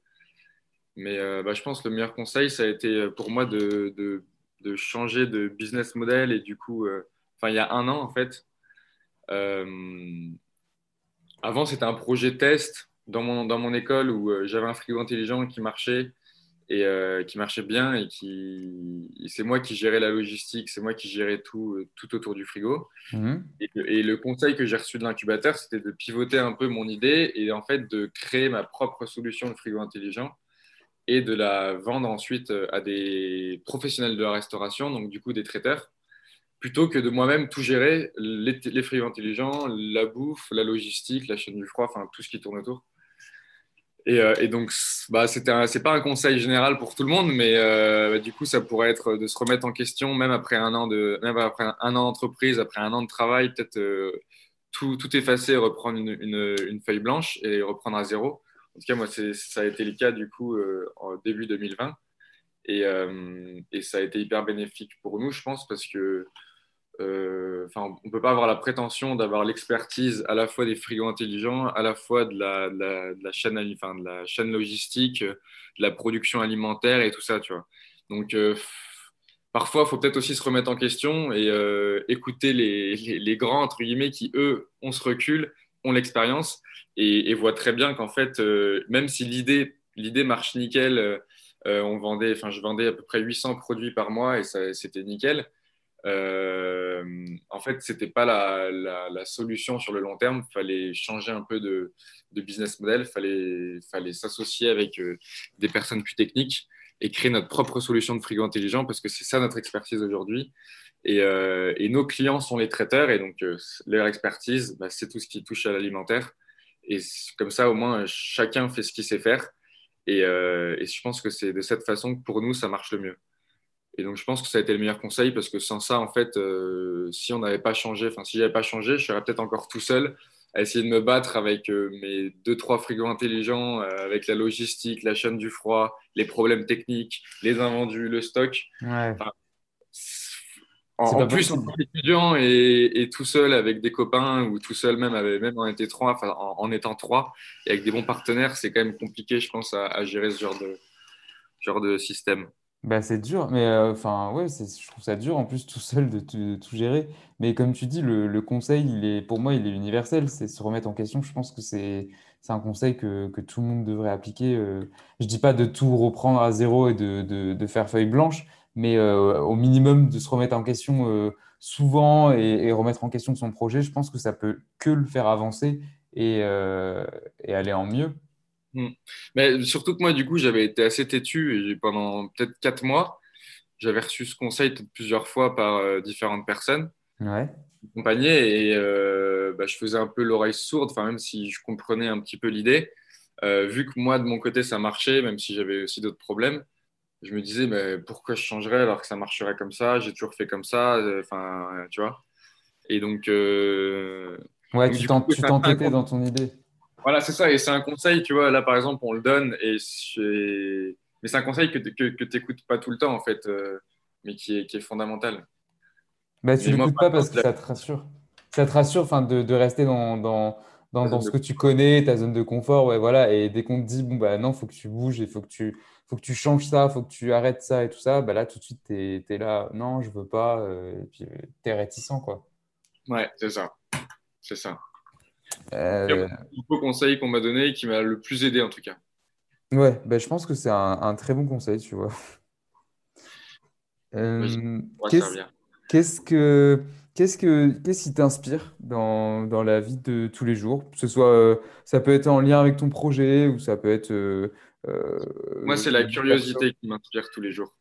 Mais euh, bah, je pense que le meilleur conseil, ça a été euh, pour moi de, de, de changer de business model. Et du coup, enfin, il y a un an, en fait, avant, c'était un projet test dans mon, dans mon école où j'avais un frigo intelligent qui marchait et euh, qui marchait bien et qui c'est moi qui gérais la logistique, c'est moi qui gérais tout, euh, tout autour du frigo. Mhm. Et, le conseil que j'ai reçu de l'incubateur, c'était de pivoter un peu mon idée et en fait de créer ma propre solution de frigo intelligent et de la vendre ensuite euh, à des professionnels de la restauration, donc du coup des traiteurs, plutôt que de moi-même tout gérer, les, les frigos intelligents, la bouffe, la logistique, la chaîne du froid, enfin tout ce qui tourne autour. Et, euh, et, donc, bah, c'est pas un conseil général pour tout le monde, mais euh, bah, du coup, ça pourrait être de se remettre en question, même après un an de, même après un an d'entreprise, après un an de travail, peut-être euh, tout, tout, effacer, reprendre une, une, une, feuille blanche et reprendre à zéro. En tout cas, moi, ça a été le cas du coup en début 2020, et, et, ça a été hyper bénéfique pour nous, je pense, parce que euh, on ne peut pas avoir la prétention d'avoir l'expertise à la fois des frigos intelligents, à la fois de la, chaîne, enfin, de la chaîne logistique, de la production alimentaire et tout ça, tu vois. Donc, euh, parfois, il faut peut-être aussi se remettre en question et euh, écouter les, grands, entre guillemets, qui, eux, ont ce recul, ont l'expérience et, et, voient très bien qu'en fait, même si l'idée, marche nickel, on vendait, enfin, je vendais à peu près 800 produits par mois et c'était nickel. Euh, en fait, ce n'était pas la, solution sur le long terme. Il fallait changer un peu de, business model. Il fallait, s'associer avec euh, des personnes plus techniques et créer notre propre solution de frigo intelligent parce que c'est ça notre expertise aujourd'hui. Et, euh, nos clients sont les traiteurs et donc leur expertise, bah, c'est tout ce qui touche à l'alimentaire. Et comme ça, au moins, chacun fait ce qu'il sait faire. Et je pense que c'est de cette façon que pour nous, ça marche le mieux. Et donc, je pense que ça a été le meilleur conseil parce que sans ça, en fait, euh, si on n'avait pas changé, enfin, si j'avais pas changé, je serais peut-être encore tout seul à essayer de me battre avec euh, mes deux, trois frigos intelligents, euh, avec la logistique, la chaîne du froid, les problèmes techniques, les invendus, le stock. Ouais. en, plus, étudiant et, et, tout seul avec des copains ou tout seul même, avec, même en, était trois, enfin, en, étant trois et avec des bons partenaires, c'est quand même compliqué, je pense, à, à gérer ce genre de, genre de système. Bah, c'est dur, mais euh, enfin, ouais, je trouve ça dur en plus tout seul de, tout gérer. Mais comme tu dis, le, le conseil, il est, pour moi, il est universel, c'est se remettre en question. Je pense que c'est c'est un conseil que, que tout le monde devrait appliquer. Euh. je dis pas de tout reprendre à zéro et de, de, de faire feuille blanche, mais euh, au minimum de se remettre en question souvent et, et remettre en question son projet. Je pense que ça peut que le faire avancer et, et aller en mieux. Hmm. Mais surtout que moi, du coup, j'avais été assez têtu et pendant peut-être quatre mois, j'avais reçu ce conseil plusieurs fois par euh, différentes personnes. Ouais. et euh, bah, je faisais un peu l'oreille sourde, enfin, même si je comprenais un petit peu l'idée. Euh, vu que moi, de mon côté, ça marchait, même si j'avais aussi d'autres problèmes, je me disais, mais pourquoi je changerais alors que ça marcherait comme ça? J'ai toujours fait comme ça, enfin, tu vois? Et donc. ouais, tu t'entêtais dans ton idée. Voilà, c'est ça. Et c'est un conseil, tu vois, là, par exemple, on le donne, et mais c'est un conseil que, que, que tu n'écoutes pas tout le temps, en fait, euh, mais qui est, qui est fondamental. Bah, tu ne l'écoutes pas parce que ça te rassure. Ça te rassure de, de rester dans, dans, dans, dans ce que tu connais, ta zone de confort. Ouais, voilà. Et dès qu'on te dit, bon, bah non, il faut que tu bouges, il faut que tu, faut que tu changes ça, il faut que tu arrêtes ça et tout ça, bah là, tout de suite, tu es, là, non, je veux pas. Euh, et puis, euh, tu es réticent, quoi. Ouais, c'est ça. C'est ça. Euh... Un conseil qu'on m'a donné et qui m'a le plus aidé en tout cas. Ouais, ben, je pense que c'est un, très bon conseil, tu vois. Euh, qu'est-ce que Qu'est-ce que, qu'est-ce qui t'inspire dans, dans la vie de tous les jours? Que ce soit, euh, ça peut être en lien avec ton projet ou ça peut être euh, Moi, c'est la curiosité qui m'inspire tous les jours.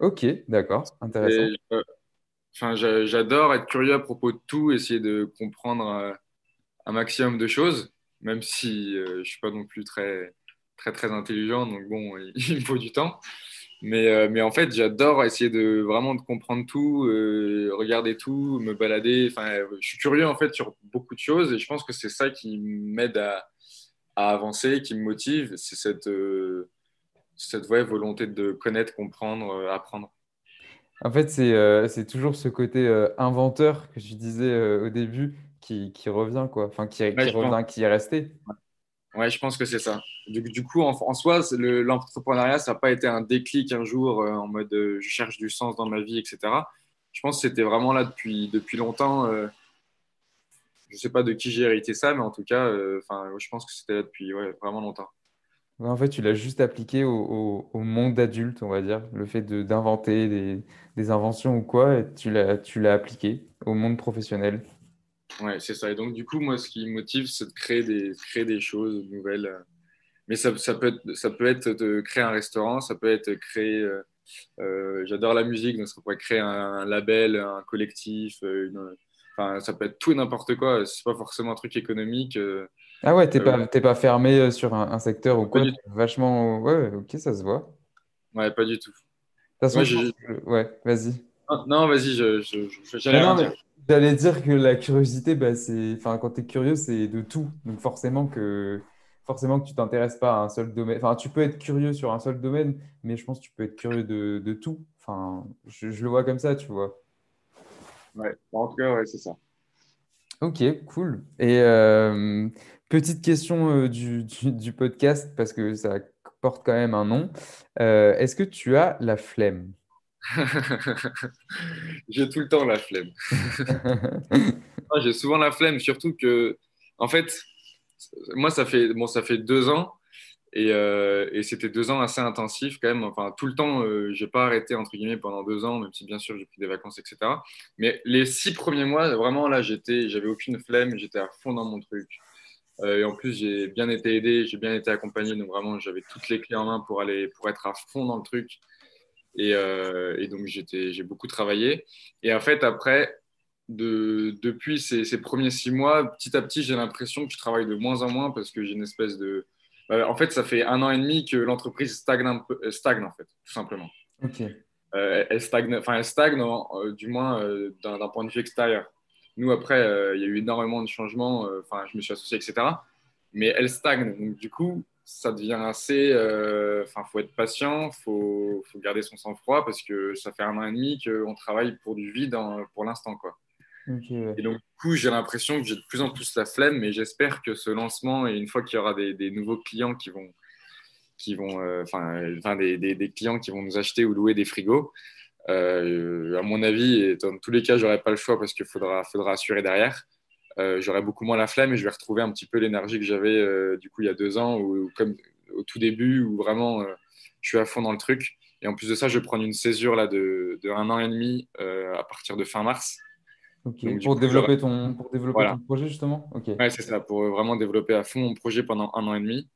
Ok, d'accord, intéressant. Enfin, j'a- j'adore être curieux à propos de tout, essayer de comprendre un maximum de choses, même si euh, je suis pas non plus très, très, très intelligent, donc bon, [laughs] il, me faut du temps. Mais, euh, mais en fait, j'adore essayer de vraiment de comprendre tout, euh, regarder tout, me balader. Enfin, je suis curieux en fait sur beaucoup de choses et je pense que c'est ça qui m'aide à, avancer, qui me motive. C'est cette, cette volonté de connaître, comprendre, apprendre. En fait, c'est euh, toujours ce côté inventeur que je disais au début qui, qui revient, quoi. Enfin, qui, Ouais, qui je pense, revient, qui est resté. ouais, je pense que c'est ça. Du, du coup, en, en soi, le- l'entrepreneuriat, ça n'a pas été un déclic un jour euh, en mode euh, je cherche du sens dans ma vie, etc. Je pense que c'était vraiment là depuis, depuis longtemps. euh, je ne sais pas de qui j'ai hérité ça, mais en tout cas, enfin, je pense que c'était là depuis ouais, vraiment longtemps. Ouais, En fait, tu l'as juste appliqué au, au- au monde adulte, on va dire. Le fait de d'inventer des, des inventions ou quoi, et tu l'as appliqué au monde professionnel. Ouais, c'est ça. Et donc, du coup, moi, ce qui me motive, c'est de créer des, créer des choses nouvelles. Mais ça, ça peut être, ça peut être de créer un restaurant, ça peut être créer. euh, euh, j'adore la musique, donc ça pourrait créer un, un label, un collectif. euh, une- enfin, ça peut être tout et n'importe quoi. C'est pas forcément un truc économique. euh, Ah ouais, t'es euh, pas, pas fermé sur un, un secteur ou quoi, vachement... Ouais, ok, ça se voit. De Ouais, pas du tout. toute façon, Moi, je. Ouais, vas-y. Non, non, vas-y, je, je- je- Non, rien non, mais dire. J'allais dire que la curiosité, bah, c'est... Enfin, quand t'es curieux, c'est de tout. Donc forcément que... Forcément que tu t'intéresses pas à un seul domaine. Enfin, tu peux être curieux sur un seul domaine, mais je pense que tu peux être curieux de, de tout. Enfin, je, je le vois comme ça, tu vois. Ouais. En tout cas, ouais, c'est ça. Ok, cool. Et euh, petite question euh, du, du, du podcast, parce que ça porte quand même un nom. Euh, est-ce que tu as la flemme? [laughs] J'ai tout le temps la flemme. [laughs] J'ai souvent la flemme, surtout que, en fait, moi, ça fait, bon, ça fait deux ans et, euh, et c'était deux ans assez intensifs quand même. Enfin, tout le temps, euh, j'ai pas arrêté, entre guillemets, pendant deux ans, même si bien sûr j'ai pris des vacances, etc. Mais les six premiers mois, vraiment, là, j'étais, j'avais aucune flemme, j'étais à fond dans mon truc. Euh, et en plus, j'ai bien été aidé, j'ai bien été accompagné, donc vraiment, j'avais toutes les clés en main pour aller, pour être à fond dans le truc. Et, euh, et donc, j'ai beaucoup travaillé. Et en fait, après, de, depuis ces, ces premiers six mois, petit à petit, j'ai l'impression que je travaille de moins en moins parce que j'ai une espèce de... Euh, en fait, ça fait un an et demi que l'entreprise stagne, un peu, euh, stagne, en fait, tout simplement. Ok. Euh, elle stagne, enfin, elle stagne, euh, du moins euh, d'un point de vue extérieur. Nous, après, il y a eu énormément de changements. Enfin, je me suis associé, etc. Mais elle stagne. Donc, du coup, ça devient assez. euh, Enfin, faut être patient, faut, faut garder son sang-froid parce que ça fait un an et demi qu'on travaille pour du vide en- pour l'instant, quoi. Ouais. Et donc, du coup, j'ai l'impression que j'ai de plus en plus la flemme, mais j'espère que ce lancement, et une fois qu'il y aura des, des nouveaux clients qui vont, qui vont, euh, enfin, euh, des- des clients qui vont nous acheter ou louer des frigos, euh, à mon avis, et dans tous les cas, j'aurai pas le choix parce qu'il faudra, faudra assurer derrière. Euh, j'aurai beaucoup moins la flemme et je vais retrouver un petit peu l'énergie que j'avais euh, du coup il y a deux ans, ou comme au tout début, où vraiment euh, je suis à fond dans le truc. Et en plus de ça, je vais prendre une césure là de, de un an et demi à partir de fin mars. Donc Pour coup, développer ton, pour développer voilà. ton projet, justement? Ok. Ouais, c'est ça, pour vraiment développer à fond mon projet pendant un an et demi.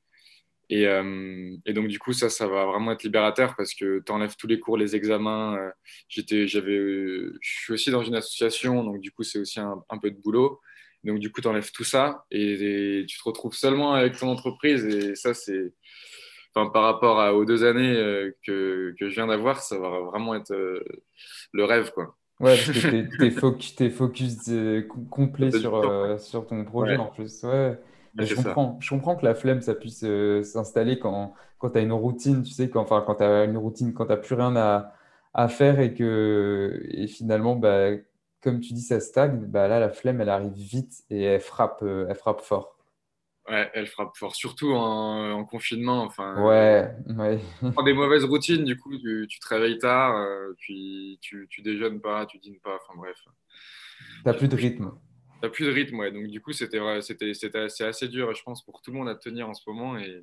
Et, euh, et donc, du coup, ça, ça va vraiment être libérateur parce que tu enlèves tous les cours, les examens. euh, j'étais, j'avais, euh, je suis aussi dans une association, donc du coup, c'est aussi un, un peu de boulot. Donc, du coup, tu enlèves tout ça et, et tu te retrouves seulement avec ton entreprise. Et ça, c'est, enfin, par rapport à, aux deux années euh, que, que je viens d'avoir, ça va vraiment être euh, le rêve, quoi. Ouais, parce que t'es, t'es focus, t'es focus euh, com- complet sur, sur ton projet Ouais, en plus. Ouais. je comprends. Je comprends que la flemme, ça puisse s'installer quand, quand tu as une routine, tu sais, quand, enfin, quand tu as une routine, quand tu n'as plus rien à, à faire et que et finalement, bah, comme tu dis, ça stagne, bah, là, la flemme, elle arrive vite et elle frappe, euh, elle frappe fort. Ouais, elle frappe fort, surtout en, en confinement. Enfin, Ouais, ouais. prends des mauvaises routines, du coup, tu, tu te réveilles tard, euh, puis tu, tu déjeunes pas, tu dînes pas, enfin bref. T'as plus de rythme. T'as plus de rythme, ouais. Donc, du coup, c'était assez, assez dur, je pense, pour tout le monde à tenir en ce moment. Et,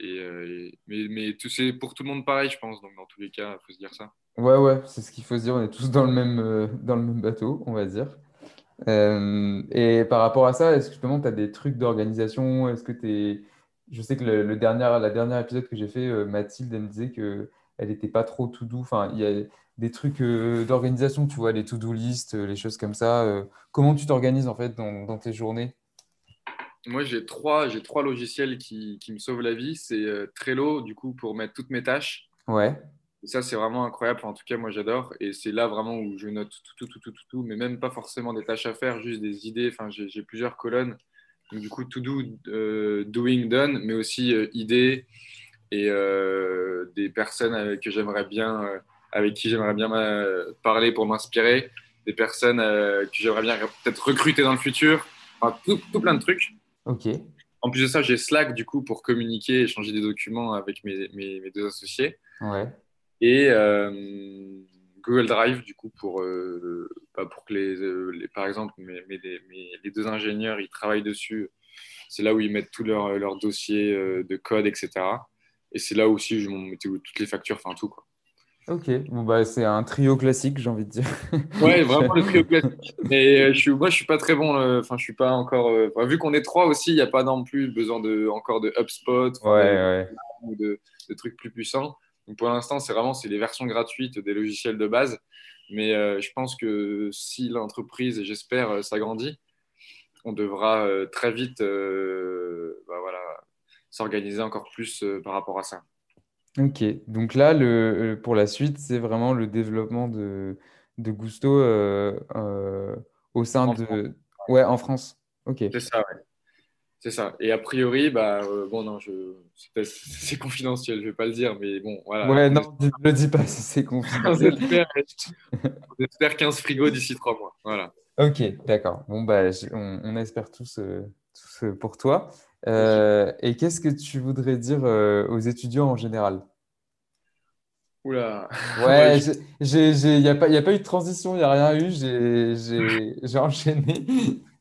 et, euh, et- mais, mais c'est pour tout le monde pareil, je pense. Donc, dans tous les cas, il faut se dire ça. Ouais, ouais, c'est ce qu'il faut se dire. On est tous dans le même, euh, dans le même bateau, on va dire. Euh, et par rapport à ça, est-ce que justement tu as des trucs d'organisation? Est-ce que tu es... Je sais que le, le dernier, la dernière épisode que j'ai fait, euh, Mathilde, elle me disait que elle n'était pas trop to do. Enfin, il y a des trucs d'organisation, tu vois, les to-do list, les choses comme ça. Comment tu t'organises en fait dans, dans tes journées? Moi, j'ai trois, j'ai trois logiciels qui, qui me sauvent la vie. C'est Trello, du coup, pour mettre toutes mes tâches. Ouais, Et ça, c'est vraiment incroyable. Enfin, en tout cas, moi, j'adore. Et c'est là vraiment où je note tout, tout, tout, tout, tout, tout, mais même pas forcément des tâches à faire, juste des idées. Enfin, j'ai plusieurs colonnes. Donc, du coup, to do, euh, doing, done, mais aussi euh, idées et euh, des personnes avec, que j'aimerais bien, euh, avec qui j'aimerais bien euh, parler pour m'inspirer, des personnes euh, que j'aimerais bien peut-être recruter dans le futur. Enfin, tout, tout plein de trucs. ok, En plus de ça, j'ai Slack, du coup, pour communiquer échanger des documents avec mes, mes, mes deux associés. ouais, et euh, Google Drive du coup pour euh, bah, pour que les, euh, les- par exemple mes- les deux ingénieurs ils travaillent dessus c'est là où ils mettent tous leurs leurs dossiers de code etc et c'est là aussi où je mettais toutes les factures enfin tout quoi ok. Bon, bah, c'est un trio classique, j'ai envie de dire. [laughs] ouais vraiment le trio classique et euh, je suis moi je suis pas très bon euh, enfin je suis pas encore euh, vu qu'on est trois aussi il n'y a pas non plus besoin de encore de HubSpot Ouais, ouais. ou de, de trucs plus puissants. Donc pour l'instant, c'est vraiment les versions gratuites des logiciels de base. Mais euh, je pense que si l'entreprise, et j'espère, euh, s'agrandit, on devra euh, très vite euh, bah voilà, s'organiser encore plus par rapport à ça. Ok, donc là, le, pour la suite, c'est vraiment le développement de, de Gusto au sein En France, de... Ouais, en France. Ok. c'est ça, ouais. C'est ça. Et a priori, bah, euh, bon, non, je, c'est [laughs] confidentiel, je vais pas le dire, mais bon, voilà. Ouais, On non, ne le dis pas si c'est [laughs] on confidentiel. espère, on espère 15 frigos d'ici trois mois. Voilà. Ok, d'accord. Bon, bah, on, on espère tous, euh, tous euh, pour toi. Et qu'est-ce que tu voudrais dire aux étudiants en général? Oula. [laughs] Ouais, Ouais, il n'y a pas, y a pas eu de transition, il n'y a rien eu, j'ai enchaîné.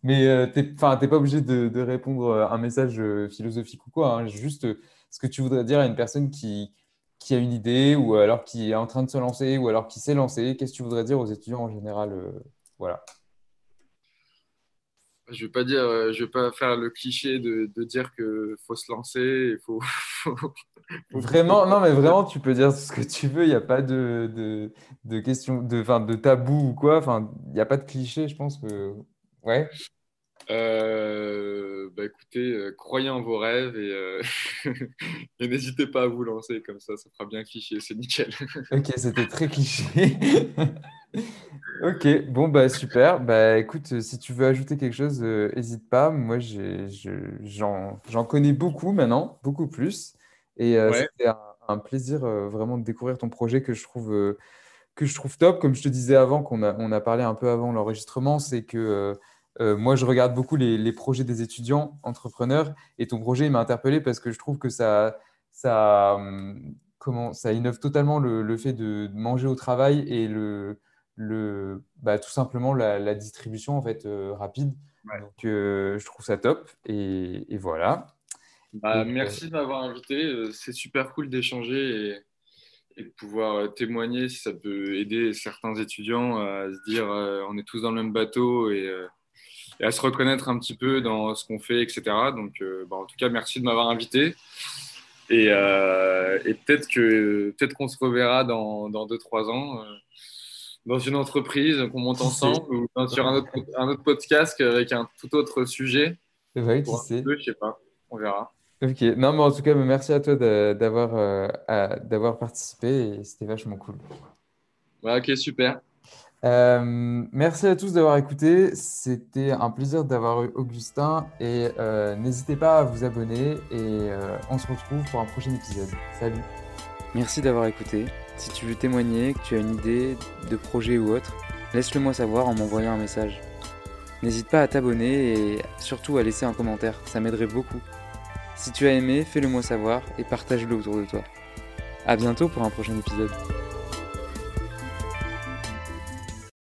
Mais euh, enfin, t'es pas obligé de, de répondre à un message euh, philosophique ou quoi, hein. Juste euh, ce que tu voudrais dire à une personne qui, qui a une idée ou alors qui est en train de se lancer ou alors qui s'est lancé. Qu'est-ce que tu voudrais dire aux étudiants en général? euh, voilà. Je vais pas dire, euh, je vais pas faire le cliché de, de dire que faut se lancer, il faut, [laughs] Vraiment, non, mais vraiment, [laughs] tu peux dire ce que tu veux, il n'y a pas de, de, de question, de, enfin, de tabou ou quoi, il n'y a pas de cliché, je pense que. Ouais, Euh, bah écoutez, euh, croyez en vos rêves et, euh, [laughs] et n'hésitez pas à vous lancer comme ça, ça fera bien cliché, c'est nickel. [laughs] ok, c'était très cliché. [laughs] Ok, bon, bah super. Bah écoute, si tu veux ajouter quelque chose, n'hésite pas. Moi, j'en, connais beaucoup maintenant, beaucoup plus. Et Ouais, c'était un, un plaisir vraiment de découvrir ton projet que je trouve, que je trouve top. Comme je te disais avant, qu'on a, on a parlé un peu avant l'enregistrement, c'est que euh, moi, je regarde beaucoup les, les projets des étudiants entrepreneurs et ton projet, m'a interpellé parce que je trouve que ça, ça, hum, comment, ça innove totalement le, le fait de manger au travail et le, le, bah, tout simplement la, la distribution en fait, euh, rapide. ouais. Donc, euh, je trouve ça top et, et voilà. Bah, Et, merci de m'avoir invité, c'est super cool d'échanger et, et de pouvoir témoigner si ça peut aider certains étudiants à se dire euh, on est tous dans le même bateau et, euh, et à se reconnaître un petit peu dans ce qu'on fait, etc. Donc, euh, bah, en tout cas, merci de m'avoir invité. Et, euh, et peut-être que peut-être qu'on se reverra dans, dans 2-3 ans euh, dans une entreprise qu'on monte ensemble ou dans- sur un autre, un autre podcast avec un tout autre sujet pour un sait? peu, je sais pas, on verra. Ok, non, mais en tout cas, merci à toi d'avoir euh, participé et c'était vachement cool. Ouais, ok, super. Euh, merci à tous d'avoir écouté. C'était un plaisir d'avoir eu Augustin et euh, n'hésitez pas à vous abonner et euh, on se retrouve pour un prochain épisode. Salut. Merci d'avoir écouté. Si tu veux témoigner, que tu as une idée de projet ou autre, laisse-le moi savoir en m'envoyant un message. N'hésite pas à t'abonner et surtout à laisser un commentaire, ça m'aiderait beaucoup. Si tu as aimé, fais-le moi savoir et partage-le autour de toi. À bientôt pour un prochain épisode.